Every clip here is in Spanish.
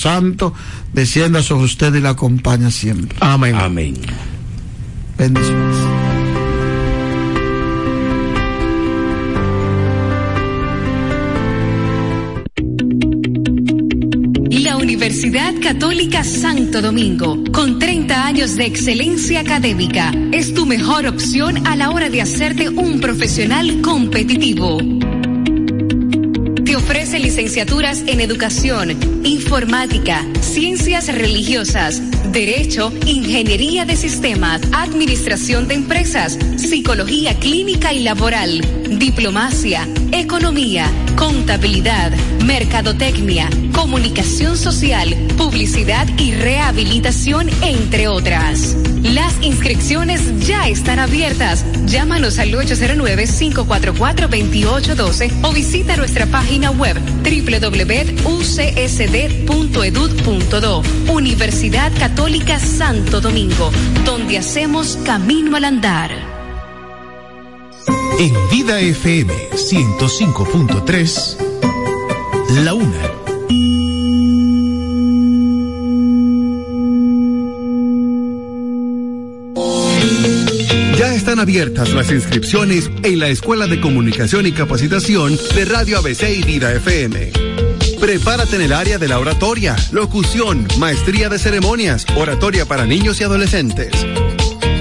Santo descienda sobre usted y la acompaña siempre. Amén. Amén. Bendiciones. La Universidad Católica Santo Domingo, con 30 años de excelencia académica, es tu mejor opción a la hora de hacerte un profesional competitivo. Licenciaturas en educación, informática, ciencias religiosas, derecho, ingeniería de sistemas, administración de empresas, psicología clínica y laboral, diplomacia, economía, contabilidad, mercadotecnia, comunicación social, publicidad y rehabilitación, entre otras. Las inscripciones ya están abiertas. Llámanos al 809-544-2812 o visita nuestra página web www.ucsd.edu.do. Universidad Católica Santo Domingo, donde hacemos camino al andar. En Vida FM 105.3, La Una. Ya están abiertas las inscripciones en la Escuela de Comunicación y Capacitación de Radio ABC y Vida FM. Prepárate en el área de la oratoria, locución, maestría de ceremonias, oratoria para niños y adolescentes.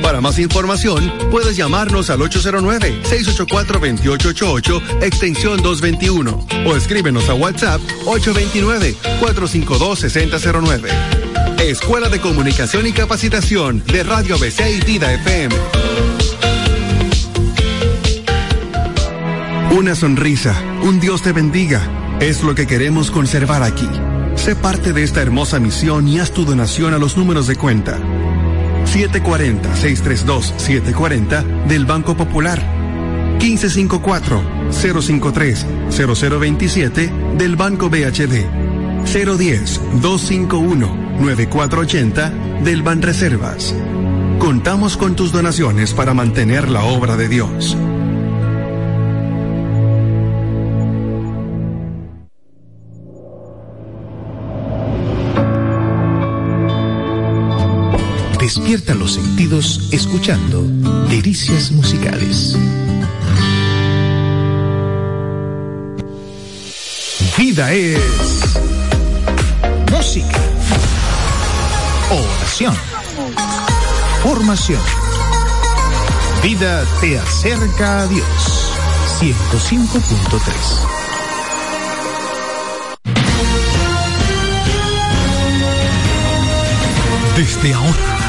Para más información, puedes llamarnos al 809-684-2888, extensión 221, o escríbenos a WhatsApp 829-452-6009. Escuela de Comunicación y Capacitación de Radio ABC y Vida FM. Una sonrisa, un Dios te bendiga, es lo que queremos conservar aquí. Sé parte de esta hermosa misión y haz tu donación a los números de cuenta 740-632-740 del Banco Popular. 1554-053-0027 del Banco BHD. 010-251-9480 del Banreservas. Contamos con tus donaciones para mantener la obra de Dios. Despierta los sentidos escuchando Delicias Musicales. Vida es música, oración, formación. Vida te acerca a Dios. 105.3 Desde ahora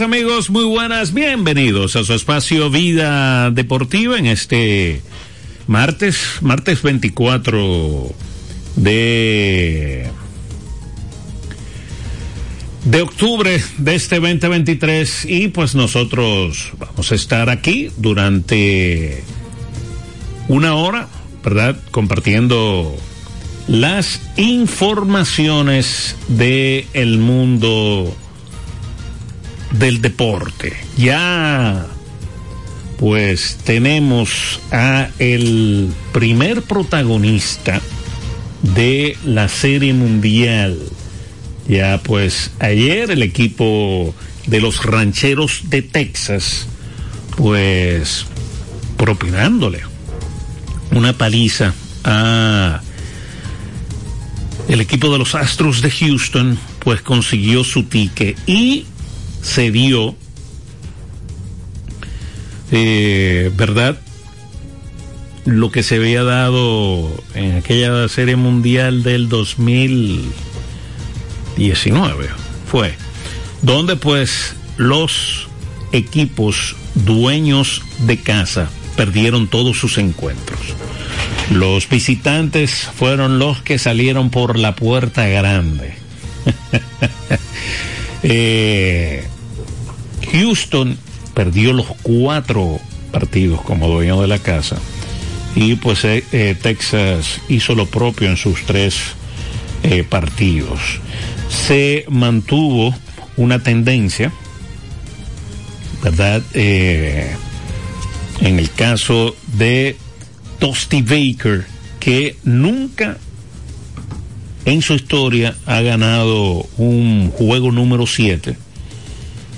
Amigos, muy buenas, bienvenidos a su espacio Vida Deportiva en este martes, martes 24 de de octubre de este 2023 y pues nosotros vamos a estar aquí durante una hora, ¿verdad? Compartiendo las informaciones de el mundo del deporte. Ya pues tenemos a el primer protagonista de la serie mundial. Ya pues ayer el equipo de los rancheros de Texas pues propinándole una paliza a el equipo de los Astros de Houston pues consiguió su ticket y se dio, eh, ¿verdad? lo que se había dado en aquella serie mundial del 2019 fue donde pues los equipos dueños de casa perdieron todos sus encuentros. Los visitantes fueron los que salieron por la puerta grande. eh, Houston perdió los cuatro partidos como dueño de la casa y pues eh, eh, Texas hizo lo propio en sus tres eh, partidos. Se mantuvo una tendencia, ¿verdad? en el caso de Tosti Baker, que nunca en su historia ha ganado un juego número 7.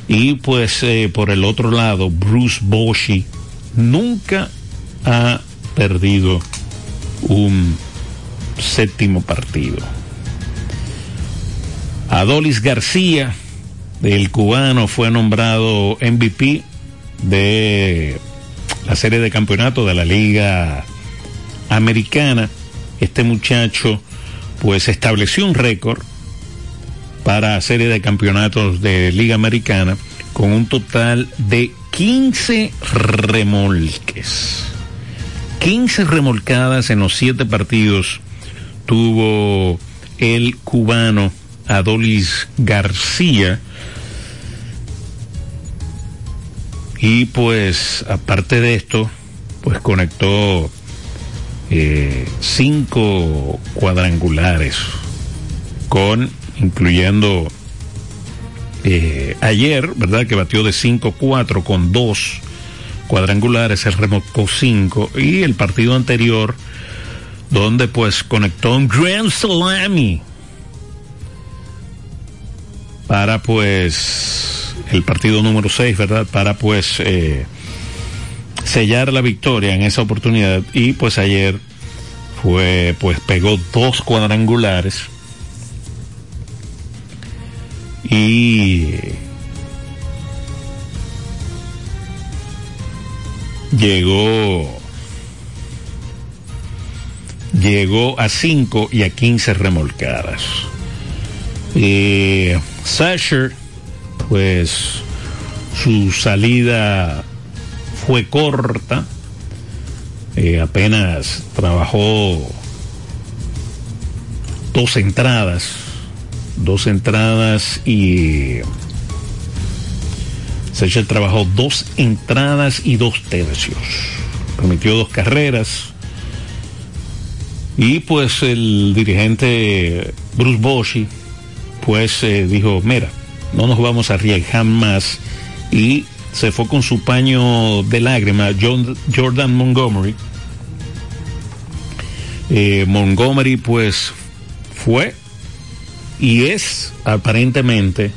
Y pues eh, por el otro lado, Bruce Bochy nunca ha perdido un séptimo partido. Adolis García, el cubano, fue nombrado MVP de la serie de campeonato de la Liga Americana. Este muchacho pues estableció un récord para serie de campeonatos de Liga Americana con un total de 15 remolques. 15 remolcadas en los siete partidos tuvo el cubano Adolis García. Y pues aparte de esto, pues conectó eh, cinco cuadrangulares con incluyendo eh, ayer, ¿verdad? Que batió de 5-4 con dos cuadrangulares, el remolcó 5 y el partido anterior donde pues conectó un Grand Salami para pues el partido número 6, ¿verdad? Para pues eh, sellar la victoria en esa oportunidad y pues ayer fue pues pegó dos cuadrangulares y llegó llegó a 5 y a 15 remolcadas. Eh, Sasher, pues su salida fue corta, eh, apenas trabajó dos entradas, dos entradas y Sechel trabajó dos entradas y dos tercios, permitió dos carreras. Y pues el dirigente Bruce Boschi pues eh, dijo, mira, no nos vamos a arriesgar más y se fue con su paño de lágrima Jordan Montgomery. Eh, Montgomery pues fue y es aparentemente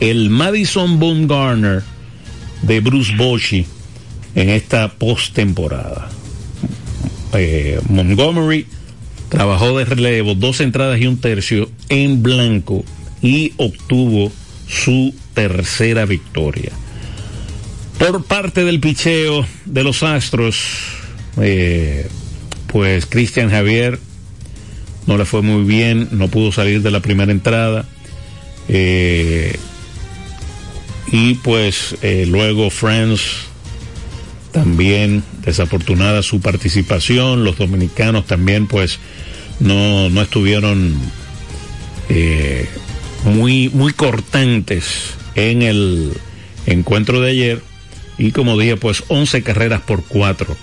el Madison Bumgarner de Bruce Bochy en esta postemporada. Eh, Montgomery trabajó de relevo dos entradas y un tercio en blanco y obtuvo su tercera victoria. Por parte del picheo de los Astros, eh, pues Cristian Javier no le fue muy bien, no pudo salir de la primera entrada. Eh, y pues eh, luego Friends también desafortunada su participación, los dominicanos también pues no, no estuvieron muy, muy cortantes en el encuentro de ayer y como dije, pues 11 carreras por 4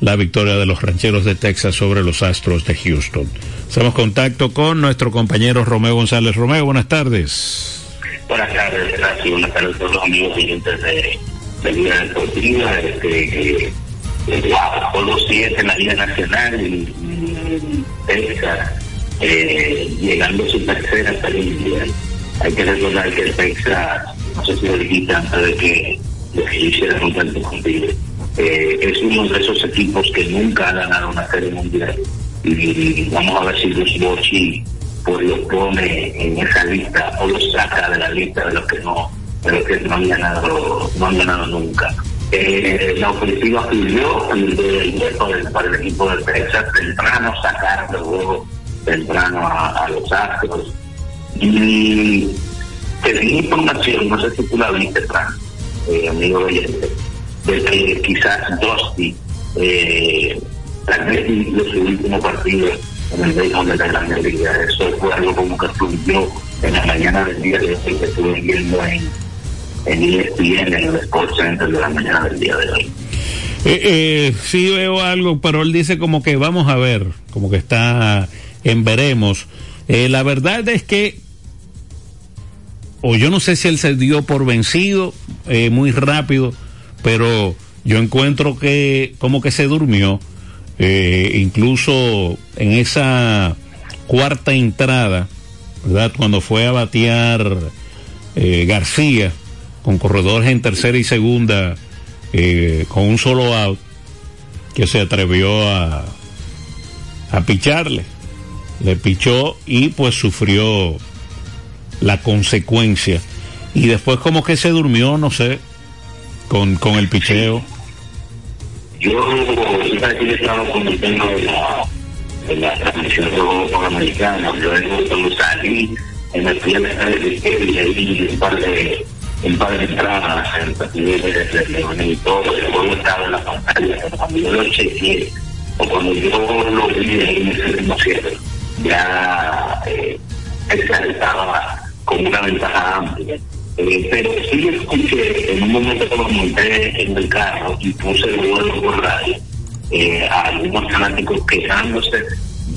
la victoria de los rancheros de Texas sobre los Astros de Houston. Hacemos contacto con nuestro compañero Romeo González. Romeo, buenas tardes. Buenas tardes, gracias. Buenas tardes a todos los amigos oyentes de, de Liga Deportiva. Este, con los siete en la Liga Nacional en, Texas, eh, llegando su tercera mundial. Hay que recordar que el Texas, no sé si lo dijiste antes de que hiciera un tanto contigo. Eh, es uno de esos equipos que nunca ha ganado una serie mundial. Y vamos a ver si los Bochi pues lo pone en esa lista o lo saca de la lista de los que no de los que no han ganado no han ganado nunca Eh, la ofensiva fluyó para el equipo de Texas temprano, sacar de juego temprano a, los Astros. Y tenía información, no sé si tú la viste, Fran, eh, amigo oyente, de quizás Dusty, eh, tal vez de su último partido en el béisbol de la Gran Liga. Eso fue algo como que fluyó en la mañana del día de hoy que estuve viendo en, en ESPN, en el Sports Center de la mañana del día de hoy. Eh, eh, sí veo algo, pero él dice como que vamos a ver, como que está en veremos. Eh, la verdad es que, o yo no sé si él se dio por vencido eh, muy rápido, pero yo encuentro que como que se durmió, eh, incluso en esa cuarta entrada, ¿verdad? Cuando fue a batear eh, García con corredores en tercera y segunda, eh, con un solo out, que se atrevió a, a picharle. Le pichó y pues sufrió la consecuencia. Y después como que se durmió, no sé, con, con el picheo. Yo, yo estaba comentando de la, de la transmisión Panamericana, yo cuando salí, me fui a la de y ahí un par de un par de entradas en partido de León y todo, el juego estaba en la pantalla, cuando yo lo chequeé, o cuando yo lo vi en ese mismo cierre, ya eh, estaba con una ventaja amplia. Eh, pero sí escuché en un momento que me monté en el carro y puse el vuelo por radio eh, a algunos fanáticos quejándose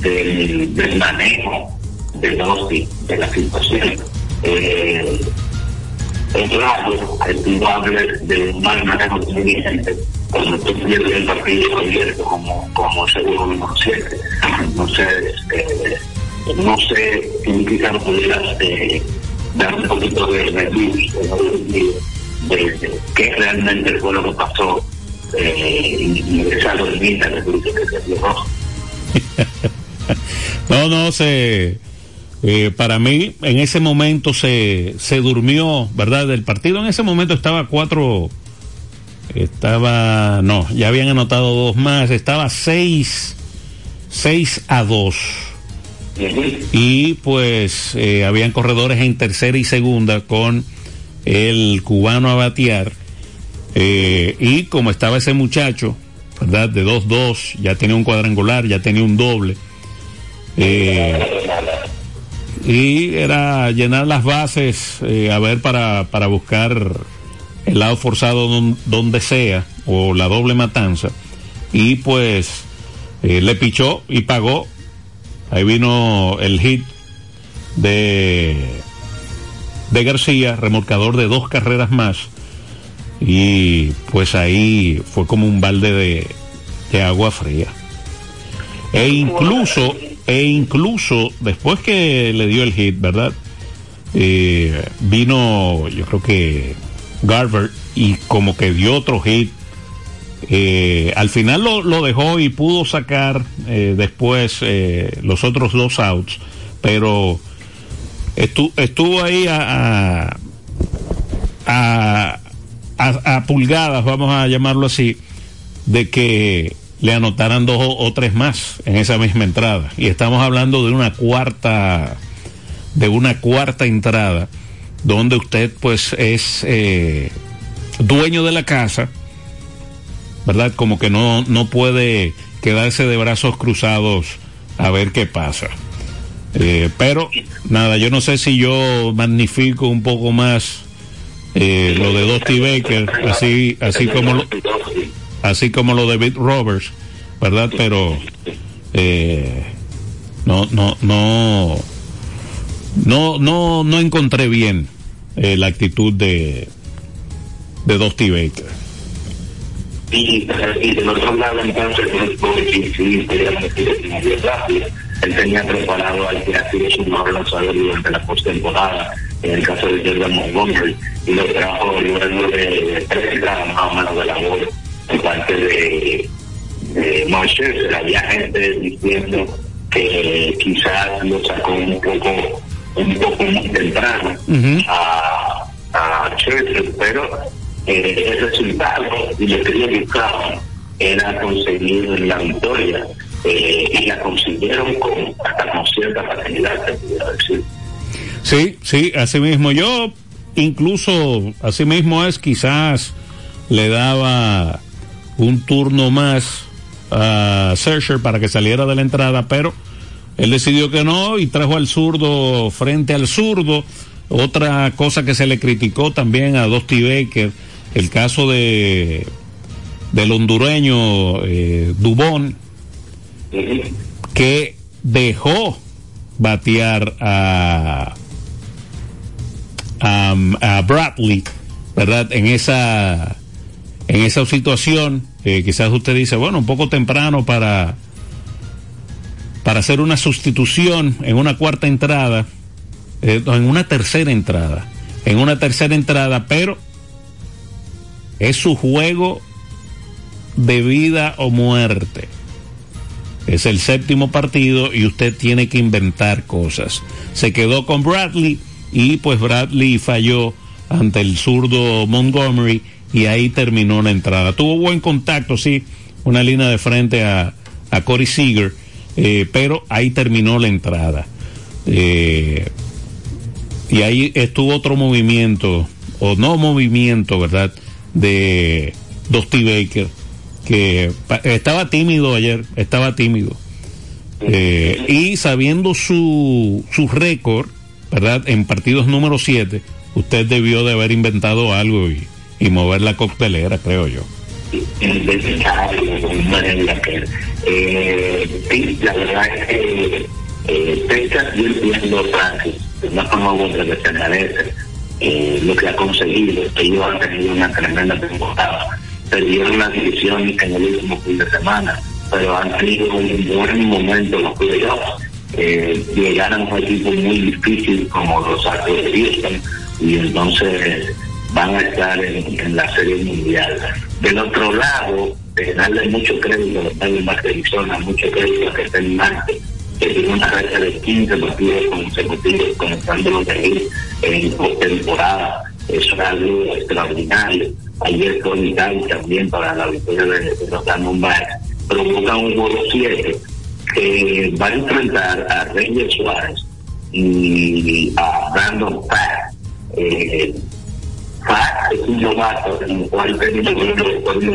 del, manejo de dosis de la situación. Eh, es raro que de un mal manejo dirigente cuando tú pierdes el partido abierto como, como seguro número 7. Entonces, eh, no sé si quizás pudieras eh, dar un poquito de de, de, de, qué realmente fue lo que pasó eh, y esa dormita que tú dices que se no, no, se... Eh, para mí, en ese momento se, se durmió, ¿verdad? El partido en ese momento estaba cuatro, estaba, no, ya habían anotado dos más, estaba seis, seis a dos. Y pues eh, habían corredores en tercera y segunda con el cubano a batear. Eh, y como estaba ese muchacho, ¿verdad? De 2-2, ya tenía un cuadrangular, ya tenía un doble. Eh, y era llenar las bases, a ver, para, para buscar el lado forzado don, donde sea, o la doble matanza. Y pues le pichó y pagó. Ahí vino el hit de, de García, remolcador de dos carreras más. Y pues ahí fue como un balde de, de agua fría. E incluso e incluso después que le dio el hit, ¿verdad? Eh, vino, yo creo que Garber y como que dio otro hit. Eh, al final lo, dejó y pudo sacar eh, después eh, los otros dos outs, pero estu estuvo ahí a, a, pulgadas, vamos a llamarlo así, de que le anotaran dos o, o, tres más en esa misma entrada. Y estamos hablando de una cuarta, de una cuarta entrada, donde usted pues es dueño de la casa, ¿verdad? Como que no, no puede quedarse de brazos cruzados a ver qué pasa. Eh, pero nada, yo no sé si yo magnifico un poco más eh, lo de Dusty Baker, así, así como lo, así como lo de David Roberts, ¿verdad? Pero eh, no, no, no, no, no, no encontré bien eh, la actitud de de Dusty Baker. Y, y del otro lado entonces sí, sí, él tenía preparado al que ha sido su mejor lanzador durante la postemporada en el caso de Jordan Montgomery y lo trajo luego de tres entradas más o menos de la bola por parte de, de Manchester. Había gente diciendo que quizás lo sacó un poco un poco muy temprano a, a Chelsea, pero eh, el resultado y lo que ellos buscaban era conseguir la victoria eh, y la consiguieron con, hasta con cierta facilidad. Sí, sí, así mismo. Yo incluso, así mismo es, quizás le daba un turno más a Searcher para que saliera de la entrada, pero él decidió que no y trajo al zurdo frente al zurdo. Otra cosa que se le criticó también a Dusty Baker, el caso de del hondureño eh, Dubón, que dejó batear a, a, a Bradley, ¿verdad? En esa en esa situación, eh, quizás usted dice, bueno, un poco temprano para, para hacer una sustitución en una cuarta entrada, eh, en una tercera entrada, en una tercera entrada, pero es su juego de vida o muerte. Es el séptimo partido y usted tiene que inventar cosas. Se quedó con Bradley y pues Bradley falló ante el zurdo Montgomery y ahí terminó la entrada. Tuvo buen contacto, sí, una línea de frente a, a Corey Seager, eh, pero ahí terminó la entrada. Eh, y ahí estuvo otro movimiento, o no movimiento, ¿verdad? De Dusty Baker, que estaba tímido ayer, estaba tímido. Eh, y sabiendo su, su récord, ¿verdad? En partidos número 7, usted debió de haber inventado algo y, y mover la coctelera, creo yo. Eh, la verdad es que eh, agradece eh, lo que ha conseguido. Ellos han tenido una tremenda temporada. Perdieron la división en el último fin de semana, pero han tenido un buen momento en los playoffs. Eh, llegaron a un equipo muy difícil como los Astros de Houston y entonces van a estar en, la serie mundial. Del otro lado, eh, darle mucho crédito a los Diamondbacks de mucho crédito a que está en Marte, que tiene una racha de 15 partidos consecutivos, comenzando en postemporada. Es algo extraordinario. Ayer fue vital también para la victoria de, los Diamondbacks. Provoca un juego 7 que va a enfrentar a Reyes Suárez y a Brandon Pack. Eh, es un novato en el cual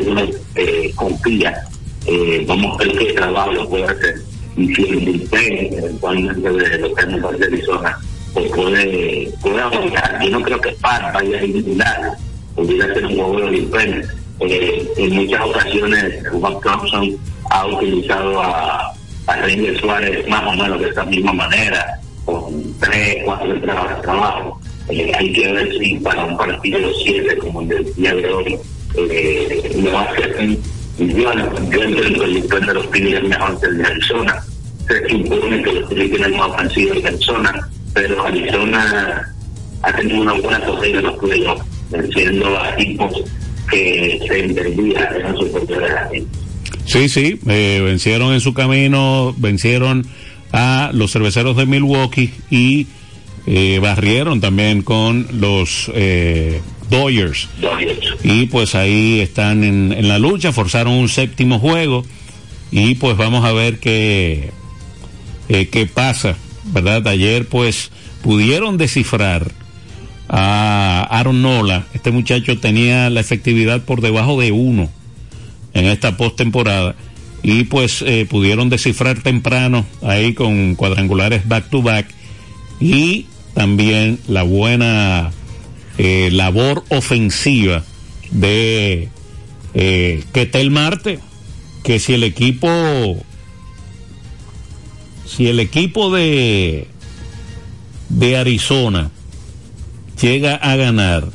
uno eh, confía. Eh, vamos a ver qué trabajo puede hacer. Y si el bullpen, eventualmente de los Carneros de Arizona, pues puede, puede avanzar. Yo no creo que Pat vaya a eliminar, pudiera ser un juego de. Eh, en muchas ocasiones, Juan Thompson ha utilizado a, a Ranger Suárez más o menos de esta misma manera, con tres, cuatro entradas de trabajo eh, hay que ver si para un partido 7 como el del día de hoy eh, lo hacen yo, yo entiendo que el de los Phillies es mejor que el de Arizona. Se supone que los Phillies tienen más ofensiva que Arizona pero Arizona ha tenido una buena corrida en los playoffs venciendo a equipos que se entendía eran superiores a Sí, sí, eh, vencieron en su camino, vencieron a los cerveceros de Milwaukee y eh, barrieron también con los eh, Dodgers. Y pues ahí están en, en, la lucha, forzaron un séptimo juego. Y pues vamos a ver qué, eh, qué pasa, ¿verdad? Ayer pues pudieron descifrar a Aaron Nola, este muchacho tenía la efectividad por debajo de uno en esta postemporada. Y pues eh, pudieron descifrar temprano ahí con cuadrangulares back to back. Y también la buena eh, labor ofensiva de eh, Ketel Marte, que si el equipo, si el equipo de, de Arizona llega a ganar,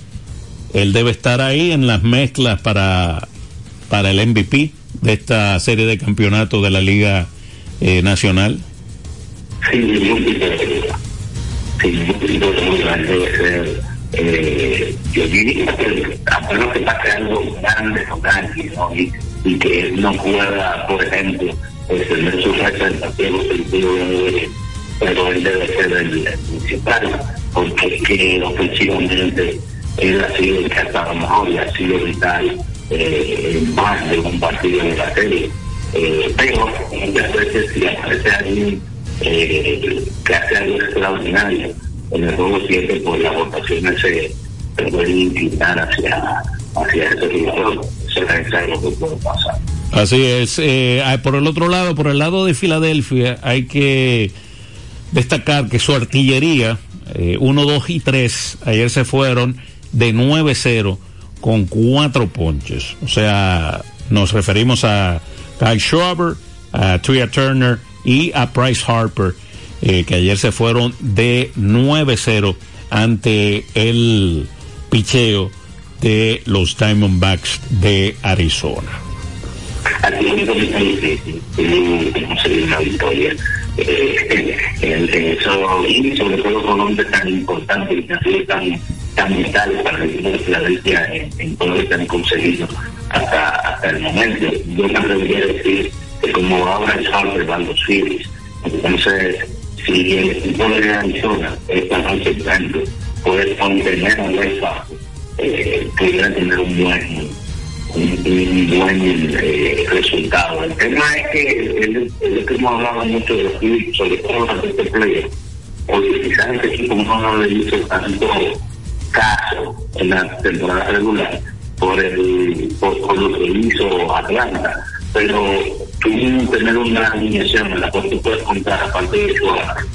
él debe estar ahí en las mezclas para, para el MVP de esta serie de campeonatos de la Liga eh, Nacional. Eh, yo diría que a menos que pase algo grande o grande, ¿no? Y, que no pueda, por ejemplo, tener su representativo sentido de pero él debe ser el, el principal, porque es que ofensivamente él ha sido el que ha estado mejor y ha sido vital eh, más de un partido de la serie. Eh, pero muchas veces si aparece alguien eh, que hace algo extraordinario en el juego 7, pues las votaciones se, se pueden inclinar hacia, hacia ese jugador. Eso es algo que puede pasar. Así es. Eh, por el otro lado, por el lado de Filadelfia, hay que destacar que su artillería, 1, 2 y 3, ayer se fueron de 9-0 con cuatro ponches. O sea, nos referimos a Kyle Schwarber, a Tria Turner y a Bryce Harper, eh, que ayer se fueron de 9-0 ante el picheo de los Diamondbacks de Arizona. Una victoria. Eh, eso, y sobre todo con un tan importante y sido tan tan vital para el equipo de Filadelfia en, en, todo lo que han conseguido hasta, hasta el momento. Yo me atrevería a decir que como ahora es Harper van los Phillies, entonces si el equipo de Arizona esta noche tanto puede contener a eh, pudiera tener un buen un, buen eh, resultado. El tema es que el, que hemos hablado mucho de los Phillies, sobre todo en este play, porque quizás este equipo no lo hizo tanto caso en la temporada regular por el por, por lo que hizo Atlanta pero que tener una alineación en la cual tú puedes contar aparte de Schwarber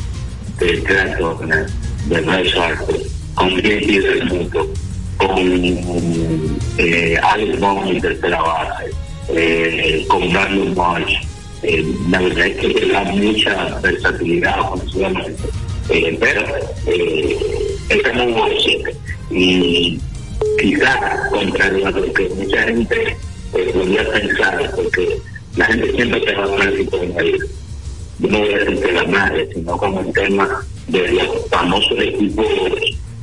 de Turner de Bryce Harper con JP del mundo con eh, Alex Bond en tercera base eh, con Brandon March eh, la verdad es que da mucha versatilidad ofensivamente eh, pero eh, es juego 7 y quizás contrario a lo que mucha gente eh, pensar porque la gente siempre te va hablar con el yo no voy a decir que la madre sino como el tema de los famosos equipos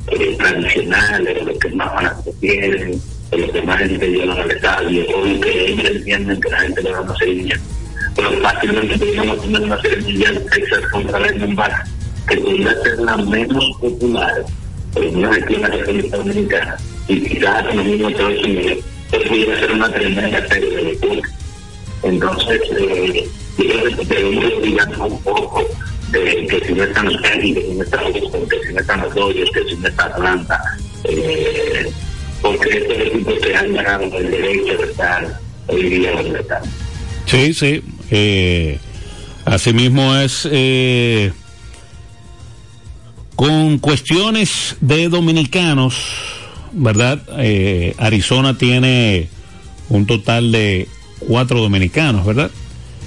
eh, tradicionales los que más fanáticos tienen de los que más gente llevan al estadio o que ellos entienden que la gente le va a seguir pero fácilmente podríamos tener una serie mundial Texas contra Diamondbacks que podría ser la menos popular por lo menos aquí en la República Dominicana y quizás en los mismos Estados Unidos pues ser una tremenda lectura entonces eh, debemos olvidarnos un poco de que si no los Yankees, que que si no están los Dodgers, que si no está Atlanta eh, porque estos equipos se han ganado el derecho de estar hoy día donde están Sí, sí. Eh, asimismo es eh, con cuestiones de dominicanos, ¿verdad? Eh, Arizona tiene un total de cuatro dominicanos, ¿verdad?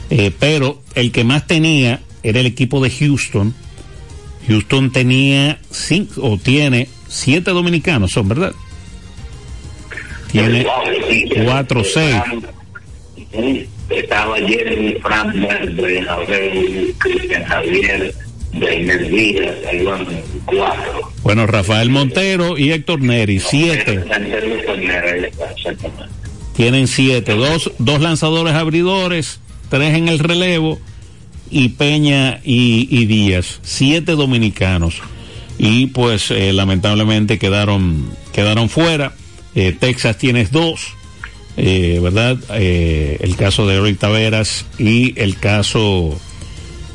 Eh, pero el que más tenía era el equipo de Houston. Houston tenía cinco, o tiene siete dominicanos, son, ¿verdad? Tiene cuatro, seis. estaba Verde, Abel, Cristian Javier, Cuatro. Bueno, Rafael Montero y Héctor Neri, siete. Tienen siete, dos, dos lanzadores abridores, tres en el relevo y Peña y, y Díaz, siete dominicanos. Y pues eh, lamentablemente quedaron, quedaron fuera. Eh, Texas tienes dos, eh, ¿verdad? El caso de Eric Taveras y el caso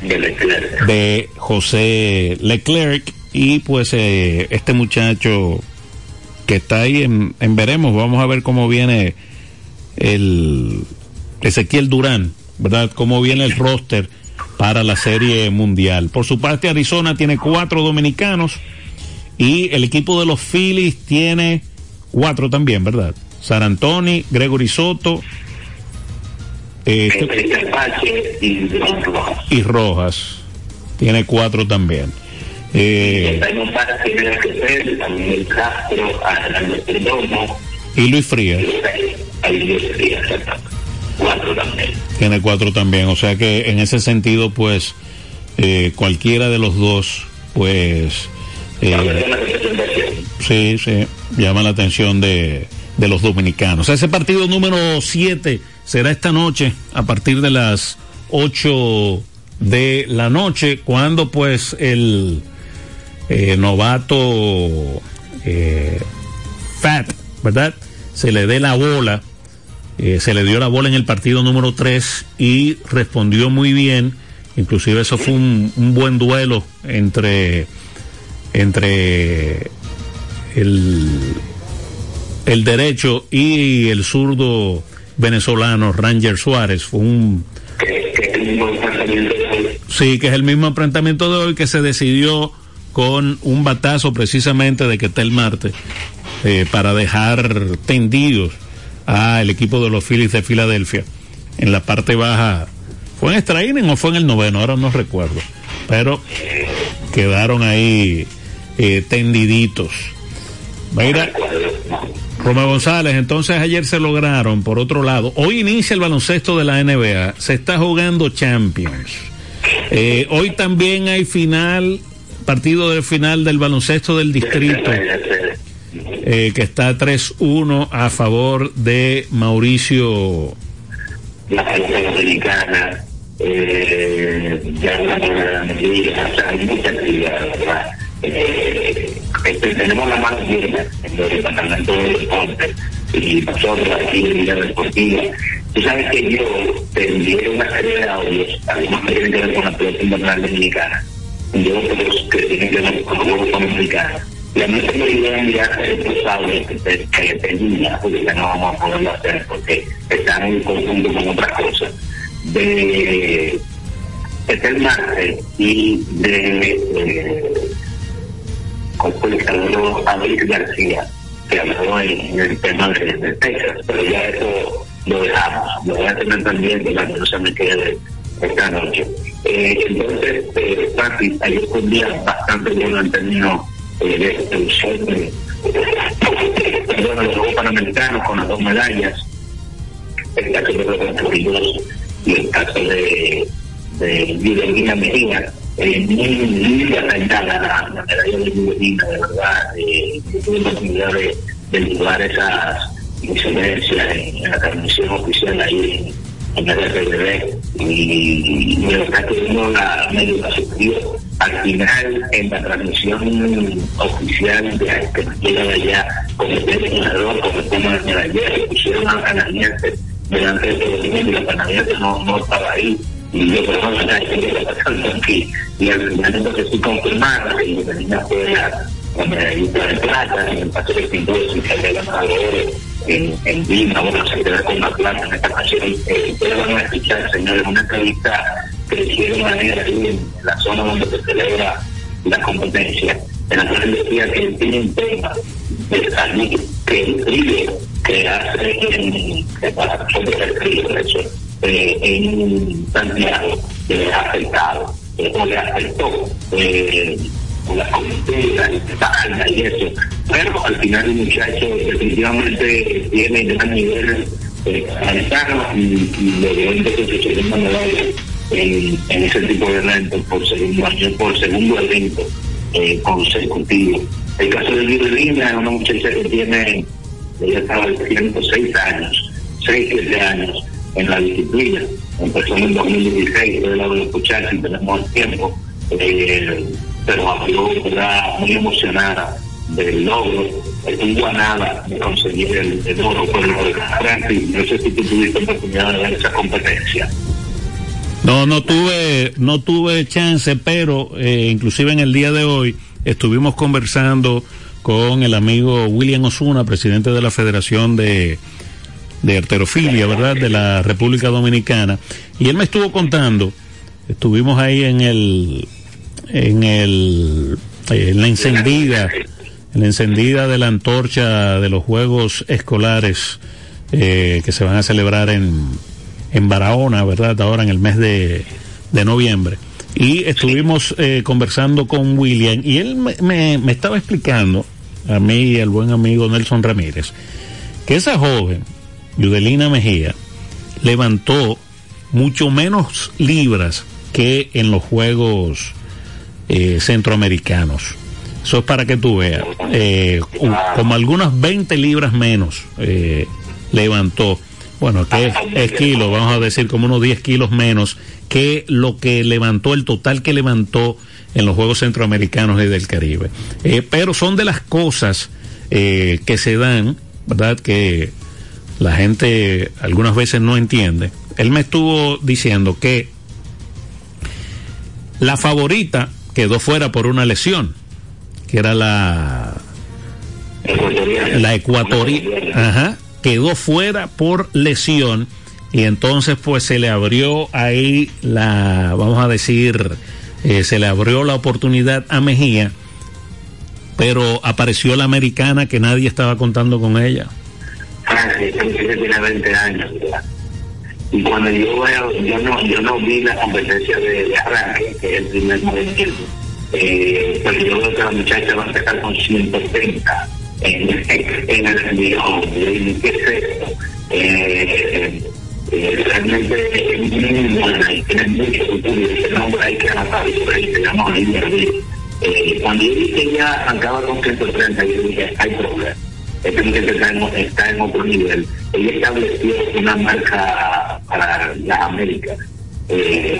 de, José Leclerc. Y pues eh, este muchacho que está ahí en, en, veremos, vamos a ver cómo viene el Ezequiel Durán, ¿verdad? Cómo viene el roster para la serie mundial. Por su parte, Arizona tiene cuatro dominicanos y el equipo de los Phillies tiene cuatro también, ¿verdad? San Antonio, Gregory Soto eh, este, y, Rojas. y Rojas. Tiene cuatro también. Eh, y Luis Frías. Cuatro también. Tiene cuatro también. O sea que en ese sentido, pues, eh, cualquiera de los dos, pues. sí, sí, llama la atención de, de los dominicanos. Ese partido número 7 será esta noche a partir de las 8 de la noche, cuando pues el eh, novato eh, Fat, ¿verdad? Se le dé la bola, eh, se le dio la bola en el partido número 3 y respondió muy bien. Inclusive eso fue un, un buen duelo entre, entre el, el derecho y el zurdo venezolano Ranger Suárez. Fue un... Que, que es el mismo enfrentamiento de hoy. Sí, que es el mismo enfrentamiento de hoy que se decidió con un batazo precisamente de que está el martes eh, para dejar tendidos al equipo de los Phillies de Filadelfia en la parte baja. ¿Fue en extra inning o fue en el noveno? Ahora no recuerdo. Pero quedaron ahí eh, tendiditos. Mira, Romeo González, entonces ayer se lograron, por otro lado, hoy inicia el baloncesto de la NBA, se está jugando Champions. Eh, hoy también hay final, partido de final del baloncesto del distrito, eh, que está 3-1 a favor de Mauricio. La dominicana, eh, ya. Eh, este, tenemos la mano llena en el departamento de deporte y nosotros aquí en Vida Deportiva. Tú sabes que yo te envié una serie de audios, algunos que tienen que ver con la pelota invernal dominicana y otros que tienen que ver con los juegos dominicanos. Y a mí se me olvidó enviar estos audios que te, que porque ya no vamos a poderlo hacer porque están en conjunto con otras cosas. De Etel y de. Con el saludo a Luis García, que habló en, el tema de, de, Texas, pero ya eso lo dejamos. Lo voy a tener también para que no se me quede esta noche. Eh, entonces, eh, Francis, ayer fue un día bastante bueno en términos eh, de extensión de perdón, los Juegos Panamericanos con las dos medallas, el caso de los y el caso de, de Guillermina Mejía eh, muy, muy la, la medalla de Juvenina, de verdad. Eh, la oportunidad de, de esas incidencias en, la transmisión oficial ahí en, en el RBD y, y de verdad que uno la medio la sufrió. Al final, en la transmisión oficial de que nos llega de allá, cometieron un error, cometieron el medallero, pusieron a canadienses delante de todo el mundo y la canadiense no, no estaba ahí y yo creo que la gente está pasando aquí y al final entonces sí confirmaron que Independiente fue la, la medallita de plata en el paso de pintor y que había ganado oro en, en Lima, bueno, se quedó con la plata en esta. Eh, ustedes van a escuchar, señores, una entrevista que hicieron ayer ahí en la zona donde se celebra la competencia. En la cual decía que él tiene un tema de salud que el trío que hace en preparación de el trío, de hecho, eh, en Santiago que le ha afectado eh, o le afectó eh, la comunidad y eso. Pero al final el muchacho definitivamente tiene gran nivel eh, y, y logró entonces su segunda medalla en, en ese tipo de eventos por segundo año, por segundo evento eh, consecutivo. El caso de Virginia es una muchacha que tiene, ella estaba de 106 años, 6, 7 años en la disciplina. Empezó en el 2016, yo la voy a escuchar si tenemos el tiempo, eh, pero abrió ¿verdad? muy emocionada del logro. Estuvo a nada de conseguir el, el oro, pero Francis, no sé si tú tuviste oportunidad de ver esa competencia. No, no tuve, no tuve chance, pero eh, inclusive en el día de hoy estuvimos conversando con el amigo William Osuna, presidente de la Federación de, de Arterofilia, ¿verdad? De la República Dominicana. Y él me estuvo contando, estuvimos ahí en el, en el, en la encendida, en la encendida de la antorcha de los Juegos Escolares eh, que se van a celebrar en, en Barahona, ¿verdad? Ahora en el mes de, de noviembre. Y estuvimos eh, conversando con William y él me, me, me, estaba explicando, a mí y al buen amigo Nelson Ramírez, que esa joven, Yudelina Mejía, levantó mucho menos libras que en los Juegos eh, Centroamericanos. Eso es para que tú veas. Eh, como algunas 20 libras menos eh, levantó. Bueno, que es, es kilo, vamos a decir como unos 10 kilos menos que lo que levantó, el total que levantó en los Juegos Centroamericanos y del Caribe. Pero son de las cosas que se dan, ¿verdad? Que la gente algunas veces no entiende. Él me estuvo diciendo que la favorita quedó fuera por una lesión, que era la la ecuatoriana, ajá, quedó fuera por lesión y entonces pues se le abrió ahí la, vamos a decir, eh, se le abrió la oportunidad a Mejía, pero apareció la americana que nadie estaba contando con ella. Tiene 20 años. Y cuando yo veo, yo no, yo no vi la competencia de, de arranque, que es el primer movimiento, eh, pero yo veo que la muchacha va a empezar con 130 en, en el envío. ¿Qué es esto? Eh, eh, realmente es y hay que anotar y por ahí eh, Cuando yo vi que ella arrancaba con 130, yo dije, hay problema. Está en, está en otro nivel. Ella estableció una marca para las Américas. Eh,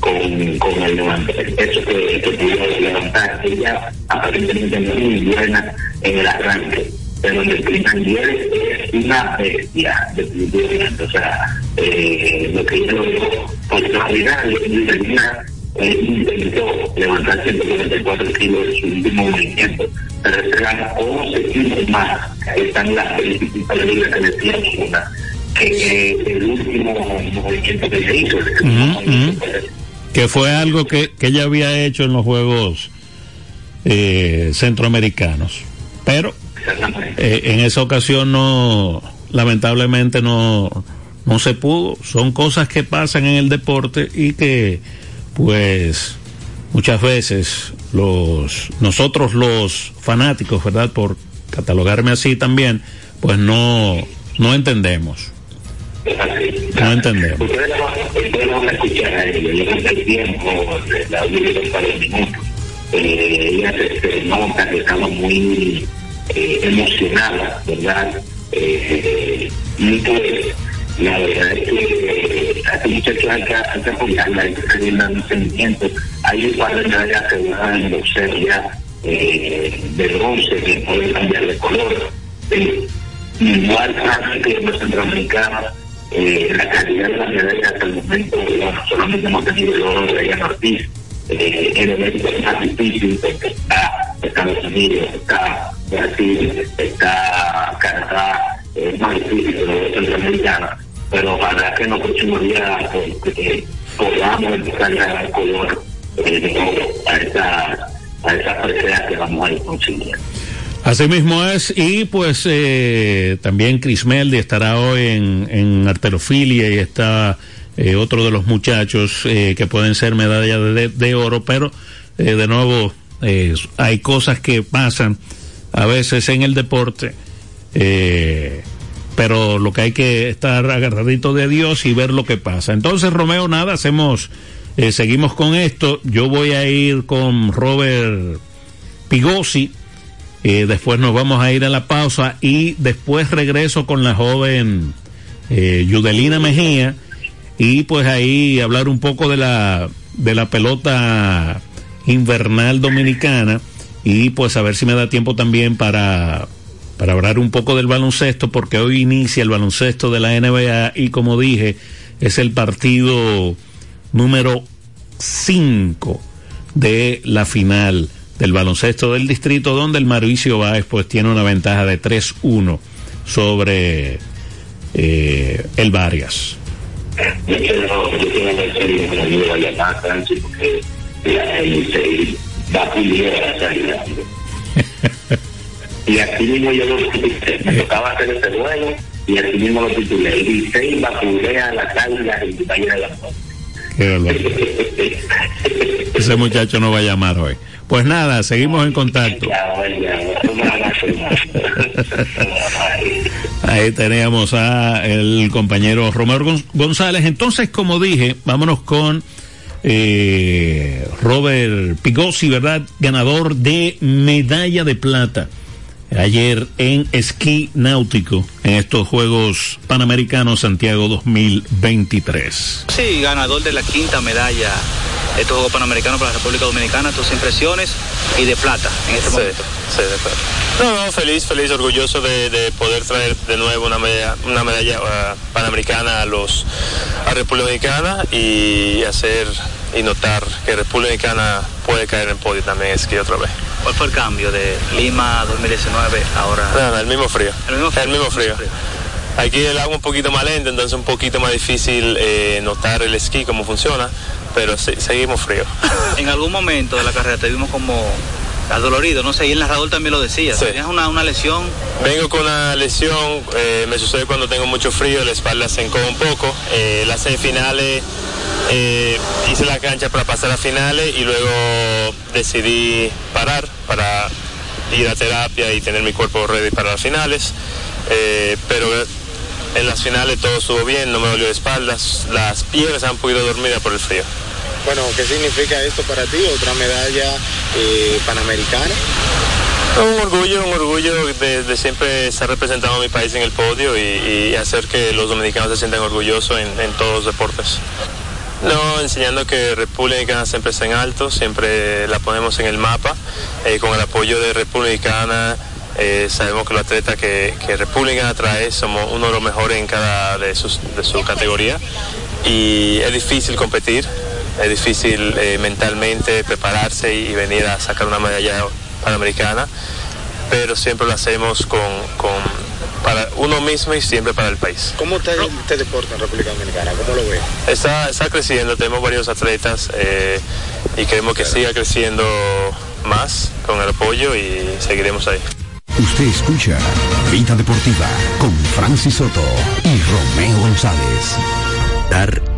con, con el levantar, eso que, que pudo levantar. Ella aparentemente muy buena en el arranque, pero en el primer nivel es una bestia, definitivamente. O sea, eh, lo que yo lo digo, por realidad, termina eh, intentó levantar 144 kilos en su último movimiento, pero gana 11 kilos más. Están las ligas que decían una que el último movimiento que se hizo. Uh -huh, que fue algo que, que, ella había hecho en los Juegos eh, Centroamericanos. Pero eh, en esa ocasión no, lamentablemente no, no se pudo. Son cosas que pasan en el deporte y que, pues, muchas veces los, nosotros los fanáticos, ¿verdad? Por catalogarme así también, pues no, no entendemos. No entendemos. Ustedes no van a escuchar a ellos, el tiempo, la minutos. Ella se, nota que estaba muy emocionada, ¿verdad? Y pues, la verdad es que hay que, apoyarla, hay que seguir dando sentimientos. Hay un par de medallas aseguradas en boxeo ya eh, de bronce que pueden cambiar de color. Eh, igual que los centroamericanos eh, la calidad de la medalla hasta el momento, bueno, solamente hemos tenido el oro de Diana Ortiz, eh, en el México es más difícil porque está Estados Unidos, está Brasil, está Canadá, es más difícil que los centroamericanos, pero ojalá que en los próximos días eh, podamos empezar a dar color eh, de oro a esa, a esa presea que vamos a ir consiguiendo. Así mismo es, y pues eh, también Chris Meldi estará hoy en, en arterofilia y está eh, otro de los muchachos eh, que pueden ser medallas de, de, oro, pero eh, de nuevo hay cosas que pasan a veces en el deporte, pero lo que hay que estar agarradito de Dios y ver lo que pasa. Entonces, Romeo, nada, hacemos, seguimos con esto. Yo voy a ir con Robert Pigosi eh, después nos vamos a ir a la pausa y después regreso con la joven eh, Yudelina Mejía y pues ahí hablar un poco de la de la pelota invernal dominicana y pues a ver si me da tiempo también para para hablar un poco del baloncesto porque hoy inicia el baloncesto de la NBA y como dije es el partido número 5 de la final del baloncesto del distrito, donde el Mauricio Báez pues tiene una ventaja de 3-1 sobre eh, el Varias. Y así mismo yo lo titulé, me tocaba hacer este juego y así mismo lo titulé. Y se vacunea la salida y Valle de la Ese muchacho no va a llamar hoy. Pues nada, seguimos en contacto. Ahí teníamos a el compañero Romero González. Entonces, como dije, vámonos con eh, Robert Pigosi, ¿verdad? Ganador de medalla de plata ayer en esquí náutico en estos Juegos Panamericanos Santiago 2023. Sí, ganador de la quinta medalla estos Juegos Panamericanos para la República Dominicana, tus impresiones y de plata en este momento. Sí, de plata. No, no, feliz, feliz, orgulloso de, poder traer de nuevo una medalla, una medalla uh, panamericana a los a República Dominicana y hacer y notar que República Dominicana puede caer en podio también es que otra vez. ¿Cuál fue el cambio de Lima 2019 ahora? No, no, el mismo frío. El mismo frío. El mismo frío. Aquí el agua un poquito más lenta, entonces un poquito más difícil eh, notar el esquí, cómo funciona, pero seguimos frío. En algún momento de la carrera te vimos como adolorido, no sé, y el narrador también lo decía. ¿Tenías una, una, lesión? Vengo con una lesión, eh, me sucede cuando tengo mucho frío, la espalda se encoge un poco. Eh, las semifinales eh, hice la cancha para pasar a finales y luego decidí parar para ir a terapia y tener mi cuerpo ready para las finales. Pero en las finales todo estuvo bien, no me dolió de espaldas, las piernas han podido dormir por el frío. Bueno, ¿qué significa esto para ti? ¿Otra medalla eh, panamericana? Un orgullo, un orgullo de, siempre estar representando a mi país en el podio y, hacer que los dominicanos se sientan orgullosos en, todos los deportes. No, enseñando que República Dominicana siempre está en alto, siempre la ponemos en el mapa, eh, con el apoyo de República Dominicana, eh, sabemos que los atletas que, que República trae somos uno de los mejores en cada de, sus, de su categoría y es difícil competir, es difícil eh, mentalmente prepararse y, venir a sacar una medalla panamericana, pero siempre lo hacemos con, con para uno mismo y siempre para el país. ¿Cómo está este deporte en República Dominicana? ¿Cómo lo ve? Está, está creciendo, tenemos varios atletas eh, y queremos que siga creciendo más con el apoyo y seguiremos ahí. Usted escucha Vida Deportiva con Francis Soto y Romeo González. Dar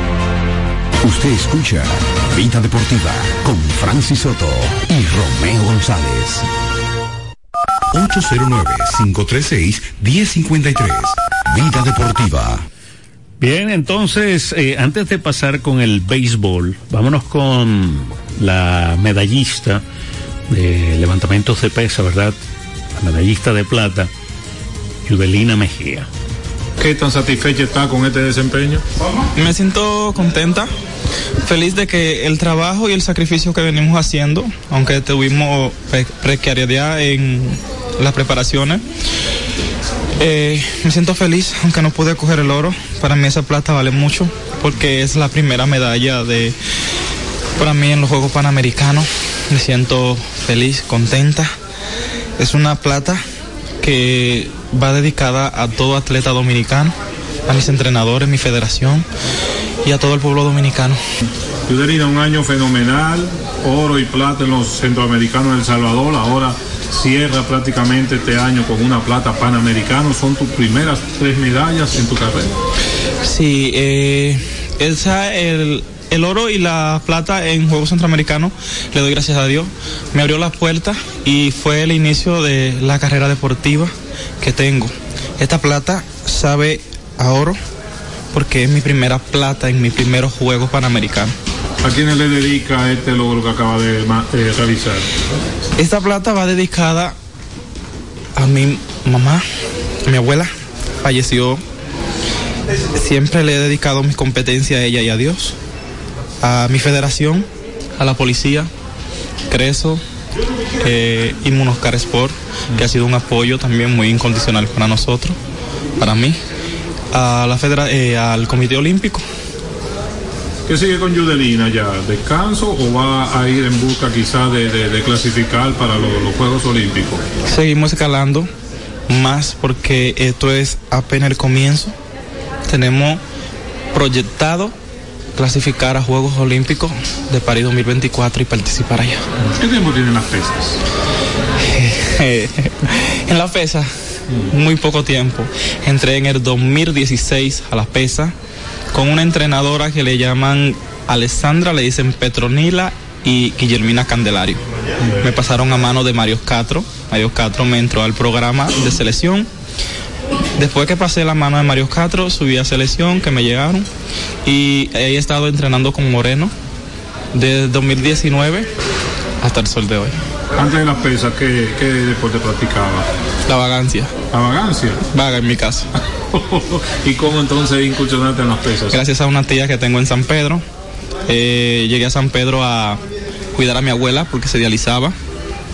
Usted escucha Vida Deportiva con Francis Soto y Romeo González. 809-536-1053. Vida Deportiva. Bien, entonces, eh, antes de pasar con el béisbol, vámonos con la medallista de levantamientos de pesa, ¿verdad? La medallista de plata, Judelina Mejía. ¿Qué tan satisfecha está con este desempeño? Me siento contenta, feliz de que el trabajo y el sacrificio que venimos haciendo, aunque tuvimos precariedad en las preparaciones, eh, me siento feliz, aunque no pude coger el oro. Para mí esa plata vale mucho, porque es la primera medalla de para mí en los Juegos Panamericanos. Me siento feliz, contenta Es una plata que va dedicada a todo atleta dominicano, a mis entrenadores, mi federación y a todo el pueblo dominicano. Yudelina, un año fenomenal, oro y plata en los centroamericanos de El Salvador, ahora cierra prácticamente este año con una plata panamericana, son tus primeras tres medallas en tu carrera. Sí, eh, esa, el, el oro y la plata en Juegos Centroamericanos, le doy gracias a Dios, me abrió las puertas y fue el inicio de la carrera deportiva que tengo. Esta plata sabe a oro porque es mi primera plata en mis primeros Juegos Panamericanos. ¿A quiénes le dedica este logro que acaba de eh, realizar? Esta plata va dedicada a mi mamá, a mi abuela, falleció. Siempre le he dedicado mis competencias a ella y a Dios, a mi federación, a la policía, Creso, eh, Inmunoscar Sport, que ha sido un apoyo también muy incondicional para nosotros, para mí, a la federa eh, al Comité Olímpico, ¿Qué sigue con Yudelina ya? ¿Descanso o va a ir en busca quizá de, de, de clasificar para lo, los Juegos Olímpicos? Seguimos escalando más porque esto es apenas el comienzo. Tenemos proyectado clasificar a Juegos Olímpicos de París 2024 y participar allá. ¿Qué tiempo tienen las pesas? en la pesa, muy poco tiempo. Entré en el 2016 a las pesas con una entrenadora que le llaman Alessandra, le dicen Petronila y Guillermina Candelario. Me pasaron a mano de Mario Castro. Mario Castro me entró al programa de selección. Después que pasé la mano de Mario Castro, subí a selección, que me llegaron. Y he estado entrenando con Moreno desde 2019 hasta el sol de hoy. Antes de las pesas, ¿qué, qué deporte practicaba? La vagancia. ¿La vagancia? Vaga en mi caso. ¿Y cómo entonces incursionaste en las pesas? Gracias a una tía que tengo en San Pedro. Eh, llegué a San Pedro a cuidar a mi abuela porque se dializaba.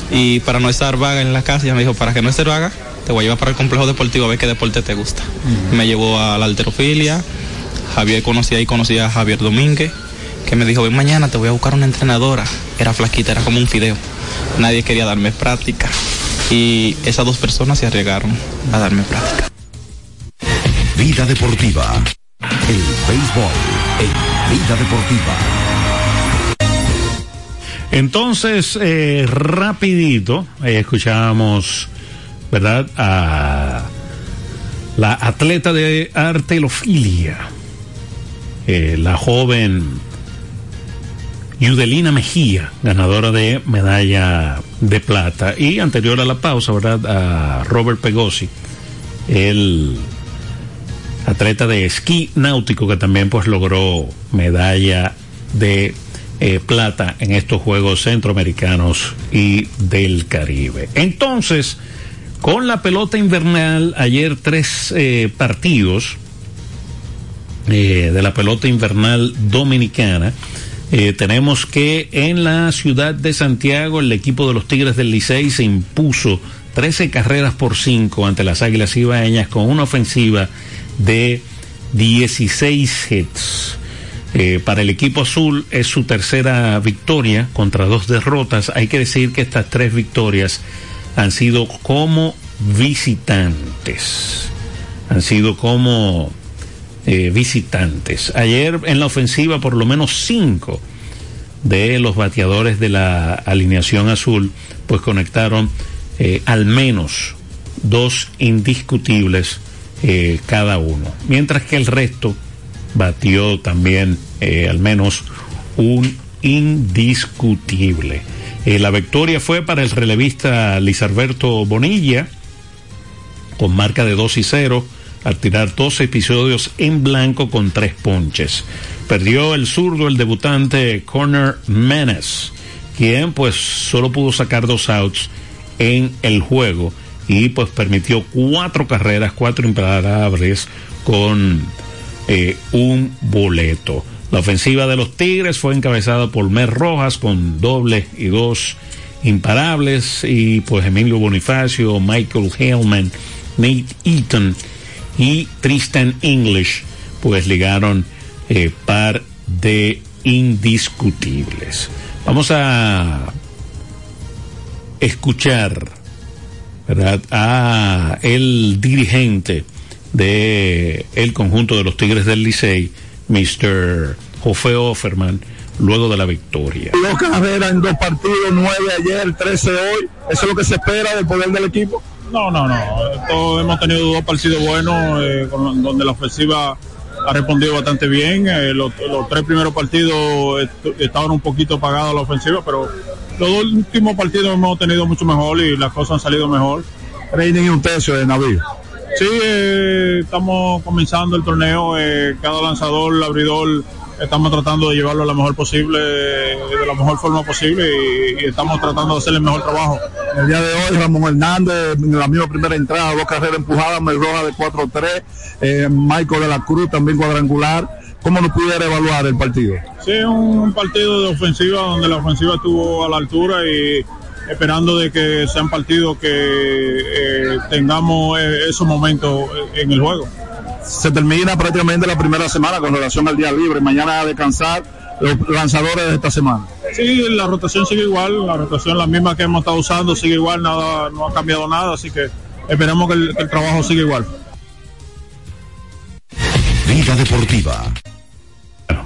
Y para no estar vaga en la casa, ella me dijo, para que no estés vaga, te voy a llevar para el complejo deportivo a ver qué deporte te gusta. Uh -huh. Me llevó a la alterofilia. Javier conocía y conocía a Javier Domínguez, que me dijo, ven mañana, te voy a buscar una entrenadora. Era flaquita, era como un fideo. Nadie quería darme práctica. Y esas dos personas se arriesgaron a darme práctica. Vida Deportiva. El béisbol en Vida Deportiva. Entonces, eh, rapidito, eh, escuchábamos, ¿verdad? A la atleta de artelofilia, eh, la joven Yudelina Mejía, ganadora de medalla de plata. Y anterior a la pausa, ¿verdad? A Robert Pegosi, el atleta de esquí náutico que también pues logró medalla de eh, plata en estos Juegos Centroamericanos y del Caribe. Entonces, con la pelota invernal, ayer tres eh, partidos eh, de la pelota invernal dominicana. Eh, tenemos que en la ciudad de Santiago el equipo de los Tigres del Licey se impuso 13 carreras por 5 ante las Águilas Ibaeñas con una ofensiva de 16 hits. Eh, para el equipo azul es su tercera victoria contra dos derrotas. Hay que decir que estas tres victorias han sido como visitantes. Han sido como eh, visitantes. Ayer en la ofensiva por lo menos cinco de los bateadores de la alineación azul pues conectaron eh, al menos dos indiscutibles eh, cada uno. Mientras que el resto batió también al menos un indiscutible. La victoria fue para el relevista Lizarberto Bonilla con marca de 2 y 0 al tirar dos episodios en blanco con tres ponches. Perdió el zurdo el debutante Corner Menes, quien pues solo pudo sacar dos outs en el juego y pues permitió cuatro carreras, cuatro imparables con eh, un boleto. La ofensiva de los Tigres fue encabezada por Mer Rojas con doble y dos imparables y pues Emilio Bonifacio, Michael Hellman, Nate Eaton y Tristan English pues ligaron eh, par de indiscutibles. Vamos a escuchar ¿verdad? a el dirigente de el conjunto de los Tigres del Licey, Mr. Jofé Offerman, luego de la victoria. Dos carreras en dos partidos, nueve ayer, trece hoy. ¿Eso es lo que se espera del poder del equipo? No, no, no. Todos hemos tenido dos partidos buenos, eh, con- donde la ofensiva ha respondido bastante bien. Eh, los, los tres primeros partidos est- estaban un poquito apagados la ofensiva, pero los dos últimos partidos hemos tenido mucho mejor y las cosas han salido mejor. Training y un tercio de navío. Sí, eh, estamos comenzando el torneo. eh, cada lanzador, el abridor, estamos tratando de llevarlo a la mejor posible, de la mejor forma posible y, y estamos tratando de hacer el mejor trabajo. El día de hoy, Ramón Hernández, en la misma primera entrada, dos carreras empujadas, Mel Roja de 4-3, eh, Michael de la Cruz también cuadrangular. ¿Cómo no pudiera evaluar el partido? Sí, es un partido de ofensiva donde la ofensiva estuvo a la altura y esperando de que sean partidos que eh, tengamos eh, esos momentos en el juego. Se termina prácticamente la primera semana con relación al día libre. Mañana a descansar los lanzadores de esta semana. Sí, la rotación sigue igual, la rotación la misma que hemos estado usando sigue igual, nada, no ha cambiado nada, así que esperemos que el, que el trabajo siga igual. Vida Deportiva.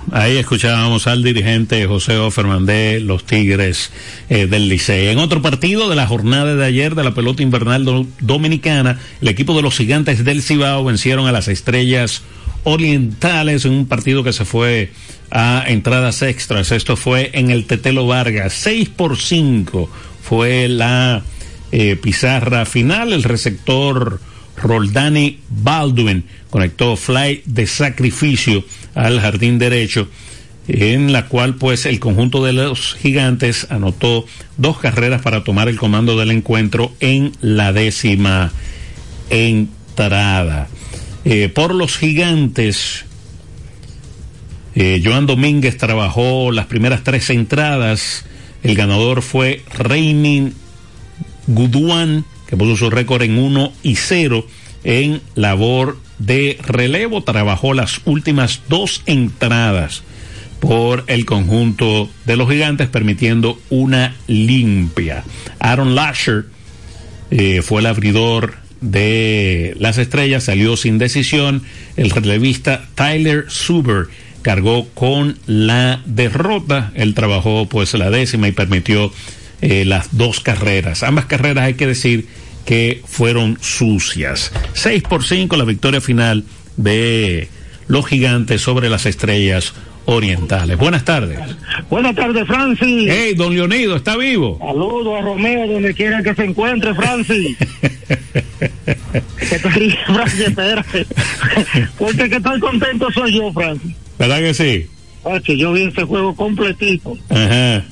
Ahí escuchábamos al dirigente José Offerman de los Tigres eh, del Licey. En otro partido de la jornada de ayer de la pelota invernal do- dominicana, el equipo de los gigantes del Cibao vencieron a las estrellas orientales en un partido que se fue a entradas extras. Esto fue en el Tetelo Vargas. 6 por 5 fue la eh, pizarra final. El receptor Roldani Baldwin conectó fly de sacrificio al jardín derecho en la cual pues el conjunto de los gigantes anotó dos carreras para tomar el comando del encuentro en la décima entrada. Eh, por los gigantes, eh, Joan Domínguez trabajó las primeras tres entradas. El ganador fue Reimin Guduan, que puso su récord en 1 y 0 en labor de relevo. Trabajó las últimas dos entradas por el conjunto de los gigantes, permitiendo una limpia. Aaron Lasher eh, fue el abridor de las estrellas, salió sin decisión. El relevista Tyler Suber cargó con la derrota. Él trabajó pues la décima y permitió eh, las dos carreras. Ambas carreras hay que decir que fueron sucias. 6 por 5 la victoria final de los gigantes sobre las estrellas orientales. Buenas tardes. Buenas tardes, Francis. Hey, don Leonido, ¿está vivo? Saludos a Romeo donde quiera que se encuentre, Francis. ¿Qué ríes, Francis? Espérate. Porque que estoy contento soy yo, Francis. ¿Verdad que sí? Oye, yo vi este juego completito. Ajá.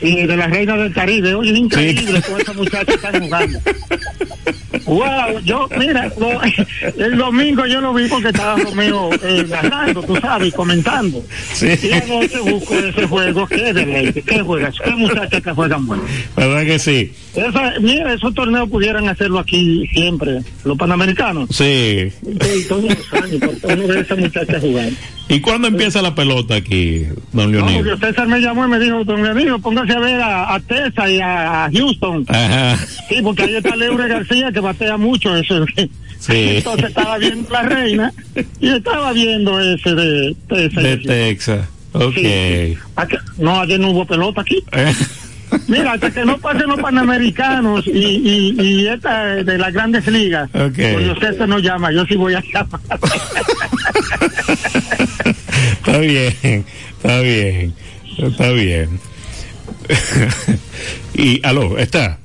Sí, de la reina del Caribe. Oye, es increíble cómo esa muchacha está jugando. Wow, yo, mira, lo- el domingo yo lo vi porque estaba Romeo eh, narrando, tú sabes, comentando. Sí. Y anoche busco ese juego, qué deleite, qué juegas, qué muchachas que juegan bueno. ¿Verdad que sí? Esa, mira, esos torneos pudieran hacerlo aquí siempre, los panamericanos. Sí. Sí, todos los años, porque uno ve a esa muchacha jugar. ¿Y cuándo empieza la pelota aquí, don No, Leonido? porque César me llamó y me dijo, don Leonido, póngase a ver a, a Tessa y a, a Houston. Ajá. Sí, porque ahí está Leure García que batea mucho eso. Sí. Entonces estaba viendo la reina y estaba viendo ese de Tessa. De Texas. Ok. Acá- no, ayer no hubo pelota aquí. Eh, Mira, hasta que no pasen los panamericanos y, y, y esta de las grandes ligas, Ok. pues usted no llama, yo sí voy a llamar. está bien, está bien, está bien. y, aló, está.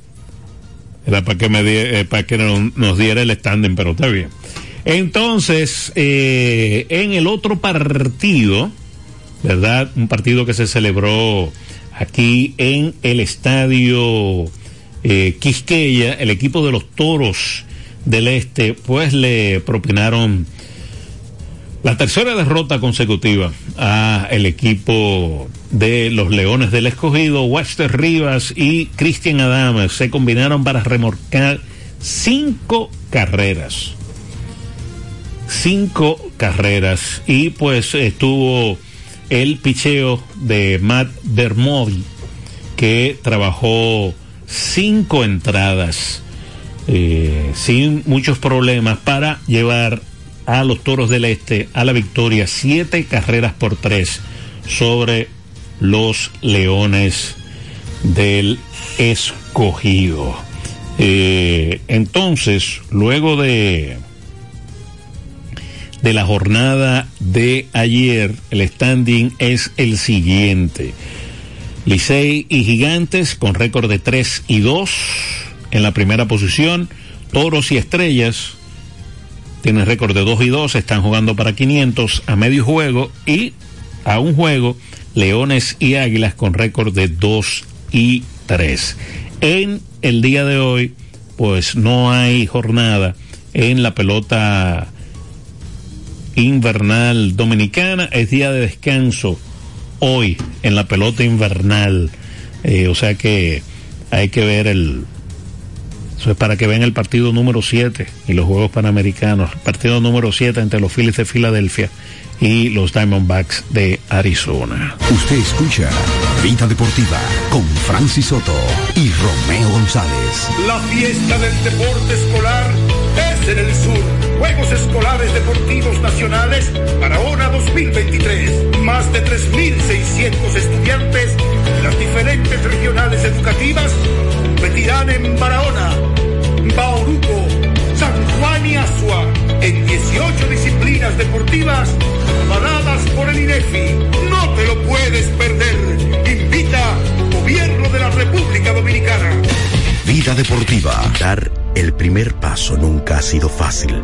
Era para que, me eh, para que no- nos diera el standing, pero está bien. Entonces, eh, en el otro partido, ¿verdad? Un partido que se celebró aquí en el estadio eh, Quisqueya, el equipo de los Toros del Este, pues le propinaron la tercera derrota consecutiva a el equipo de los Leones del Escogido, Wester Rivas y Cristian Adames se combinaron para remorcar cinco carreras. Cinco carreras. Y pues estuvo el picheo de Matt Dermody, que trabajó cinco entradas eh, sin muchos problemas para llevar a los Toros del Este a la victoria, siete carreras por tres sobre los Leones del Escogido. Eh, entonces, luego de de la jornada de ayer, el standing es el siguiente. Licey y Gigantes con récord de 3 y 2 en la primera posición. Toros y Estrellas tienen récord de 2 y 2, están jugando para 500 a medio juego y a un juego Leones y Águilas con récord de 2 y 3. En el día de hoy, pues no hay jornada en la pelota invernal dominicana, es día de descanso hoy en la pelota invernal. Eh, o sea que hay que ver el... Eso es para que vean el partido número 7 y los Juegos Panamericanos. Partido número 7 entre los Phillies de Filadelfia y los Diamondbacks de Arizona. Usted escucha Vida Deportiva con Francis Soto y Romeo González. La fiesta del deporte escolar es en el sur. Juegos Escolares Deportivos Nacionales Barahona 2023. Más de 3.600 estudiantes de las diferentes regionales educativas competirán en Barahona, Bauruco, San Juan y Asua en 18 disciplinas deportivas avaladas por el INEFI. No te lo puedes perder. Invita Gobierno de la República Dominicana. Vida Deportiva. Dar el primer paso nunca ha sido fácil,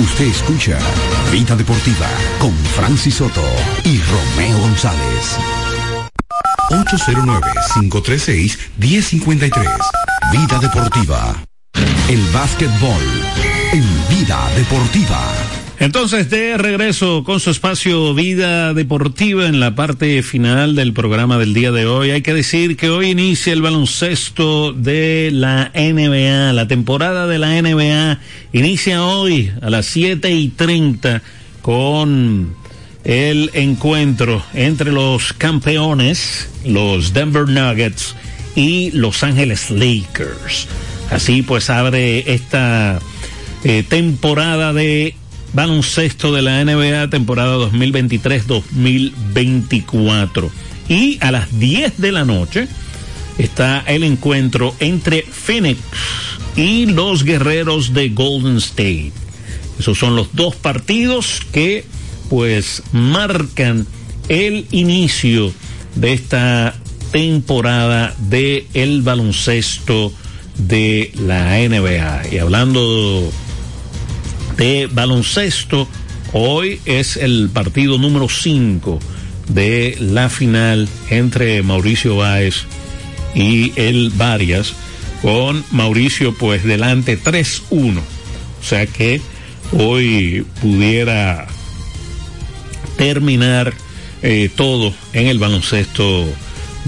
Usted escucha Vida Deportiva con Francis Soto y Romeo González. 809-536-1053. Vida Deportiva. El básquetbol en Vida Deportiva. Entonces, de regreso con su espacio Vida Deportiva en la parte final del programa del día de hoy. Hay que decir que hoy inicia el baloncesto de la NBA. La temporada de la NBA inicia hoy a las 7 y 30 con el encuentro entre los campeones, los Denver Nuggets y Los Ángeles Lakers. Así pues abre esta eh, temporada de baloncesto de la NBA temporada 2023-2024. Y a las 10 de la noche está el encuentro entre Phoenix y los guerreros de Golden State. Esos son los dos partidos que pues marcan el inicio de esta temporada de el baloncesto de la NBA. Y hablando de baloncesto. Hoy es el partido número 5 de la final entre Mauricio Báez y el Varias, con Mauricio pues delante 3-1. O sea que hoy pudiera terminar eh, todo en el baloncesto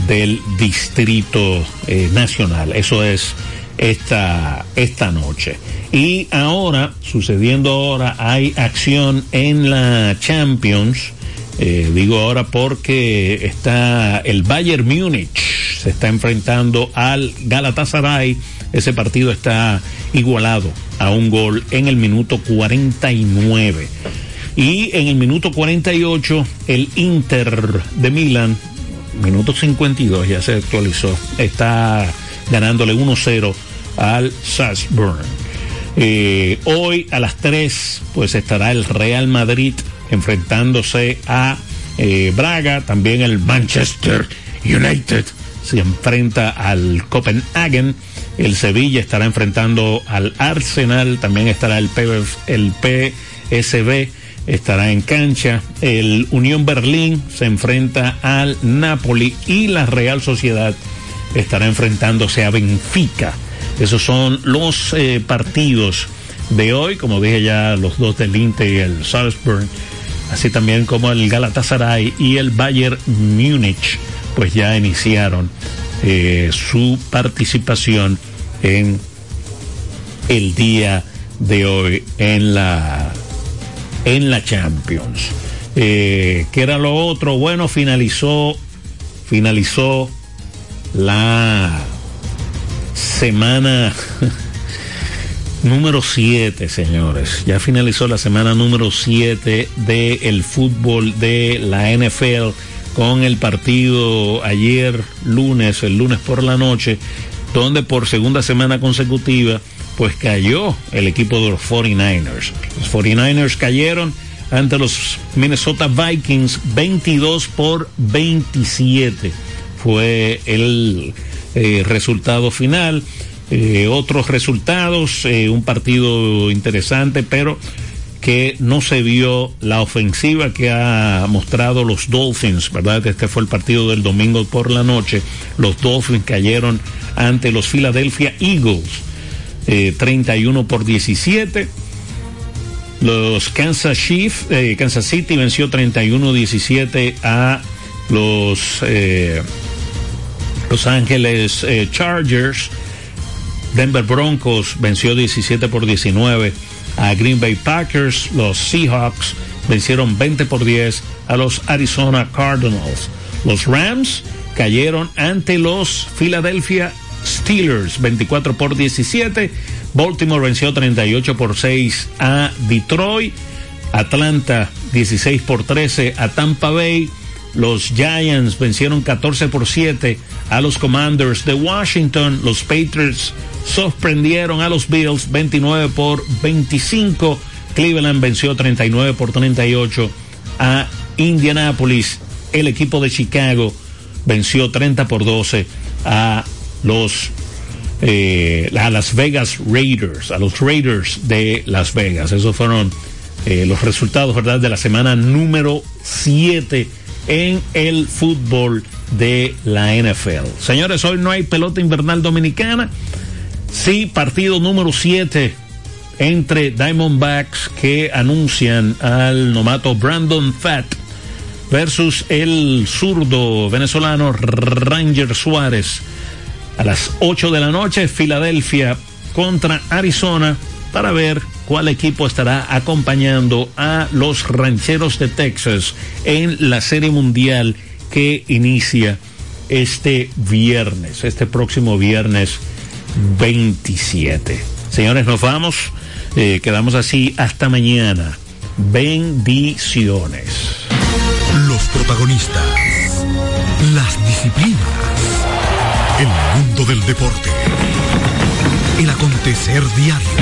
del Distrito eh, Nacional. Eso es esta, esta noche. Y ahora, sucediendo ahora, hay acción en la Champions. Eh, digo ahora porque está el Bayern Múnich, se está enfrentando al Galatasaray. Ese partido está igualado a un gol en el minuto 49. Y en el minuto 48, el Inter de Milán, minuto 52, ya se actualizó, está ganándole 1-0 al Salzburg. Eh, hoy a las 3, pues estará el Real Madrid enfrentándose a eh, Braga, también el Manchester United se enfrenta al Copenhagen, el Sevilla estará enfrentando al Arsenal, también estará el, el PSB estará en cancha. El Unión Berlín se enfrenta al Napoli y la Real Sociedad estará enfrentándose a Benfica. Esos son los eh, partidos de hoy, como dije ya, los dos del Inter y el Salzburg, así también como el Galatasaray y el Bayern Múnich, pues ya iniciaron eh, su participación en el día de hoy en la en la Champions. Eh, ¿Qué era lo otro? Bueno, finalizó, finalizó la semana número 7, señores. Ya finalizó la semana número 7 del fútbol de la NFL con el partido ayer lunes, el lunes por la noche, donde por segunda semana consecutiva pues cayó el equipo de los 49ers. Los 49ers cayeron ante los Minnesota Vikings 22 por 27. Fue el eh, resultado final. Eh, otros resultados, eh, un partido interesante, pero que no se vio la ofensiva que ha mostrado los Dolphins, ¿verdad? Este fue el partido del domingo por la noche. Los Dolphins cayeron ante los Philadelphia Eagles 31 eh, por 17. Los Kansas, Chiefs, Kansas City venció 31-17 a los Los Ángeles Chargers. Denver Broncos venció 17 por 19 a Green Bay Packers. Los Seahawks vencieron 20 por 10 a los Arizona Cardinals. Los Rams cayeron ante los Philadelphia Steelers 24 por 17. Baltimore venció 38 por 6 a Detroit. Atlanta 16 por 13 a Tampa Bay. Los Giants vencieron 14 por 7 a los Commanders de Washington. Los Patriots sorprendieron a los Bills 29 por 25. Cleveland venció 39 por 38 a Indianapolis. El equipo de Chicago venció 30 por 12 a los eh, Las Vegas Raiders, a los Raiders de Las Vegas. Esos fueron eh, los resultados, de la semana número 7 en el fútbol de la NFL. Señores, hoy no hay pelota invernal dominicana. Sí, partido número 7 entre Diamondbacks que anuncian al nomato Brandon Fat versus el zurdo venezolano Ranger Suárez a las 8 de la noche, Filadelfia contra Arizona para ver cuál equipo estará acompañando a los rancheros de Texas en la Serie Mundial que inicia este viernes, este próximo viernes 27. Señores, nos vamos. Eh, quedamos así hasta mañana. Bendiciones. Los protagonistas. Las disciplinas el mundo del deporte. El acontecer diario.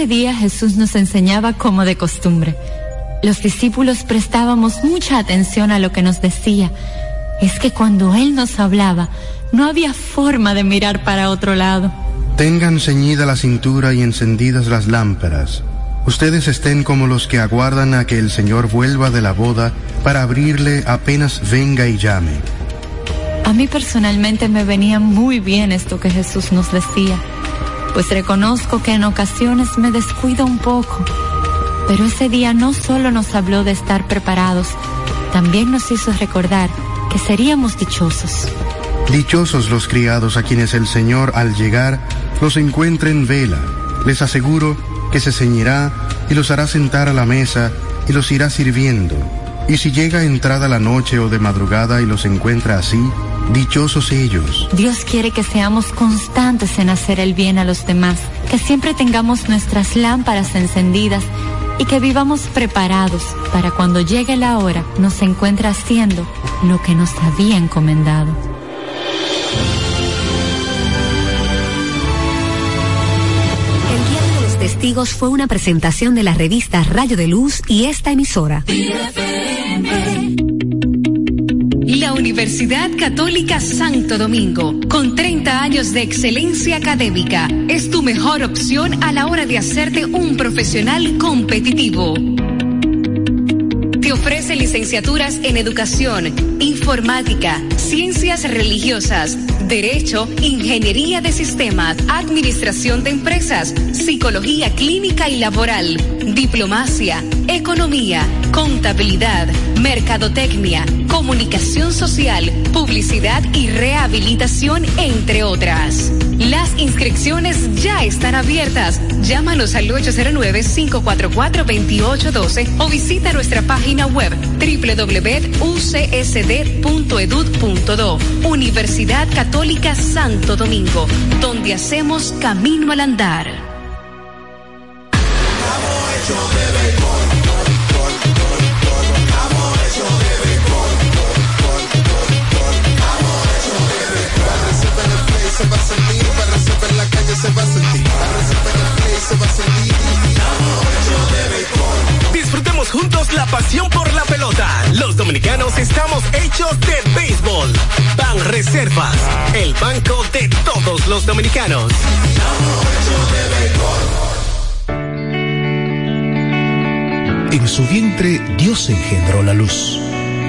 dos. día Jesús nos enseñaba como de costumbre. Los discípulos prestábamos mucha atención a lo que nos decía. Es que cuando Él nos hablaba, No había forma de mirar para otro lado. Tengan ceñida la cintura y encendidas las lámparas. Ustedes estén como los que aguardan a que el Señor vuelva de la boda para abrirle apenas venga y llame. A mí personalmente me venía muy bien esto que Jesús nos decía, pues reconozco que en ocasiones me descuido un poco. Pero ese día no solo nos habló de estar preparados, también nos hizo recordar que seríamos dichosos. Dichosos los criados a quienes el Señor al llegar los encuentre en vela. Les aseguro que se ceñirá y los hará sentar a la mesa y los irá sirviendo. Y si llega entrada la noche o de madrugada y los encuentra así, dichosos ellos. Dios quiere que seamos constantes en hacer el bien a los demás, que siempre tengamos nuestras lámparas encendidas y que vivamos preparados para cuando llegue la hora nos encuentre haciendo lo que nos había encomendado. El Día de los Testigos fue una presentación de la revista Rayo de Luz y esta emisora. La Universidad Católica Santo Domingo, con 30 años de excelencia académica, es tu mejor opción a la hora de hacerte un profesional competitivo. Te ofrece licenciaturas en educación, informática, ciencias religiosas, derecho, ingeniería de sistemas, administración de empresas, psicología clínica y laboral, diplomacia, economía, contabilidad, mercadotecnia, comunicación social, publicidad y rehabilitación, entre otras. Las inscripciones ya están abiertas. Llámanos al 809-544-2812 o visita nuestra página web www.ucsd.edu.do. Universidad Católica Santo Domingo, donde hacemos camino al andar. Juntos la pasión por la pelota. Los dominicanos estamos hechos de béisbol. Ban Reservas, el banco de todos los dominicanos. En su vientre Dios engendró la luz.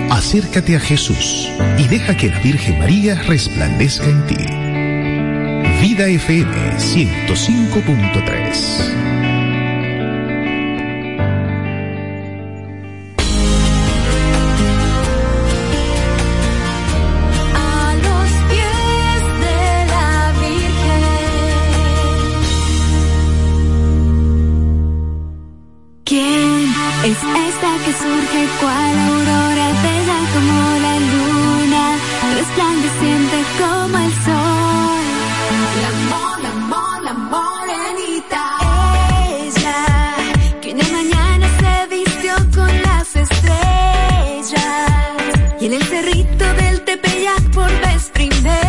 Acércate a Jesús y deja que la Virgen María resplandezca en ti. Vida FM 105.3 Y en el cerrito del Tepeyac por vez primera.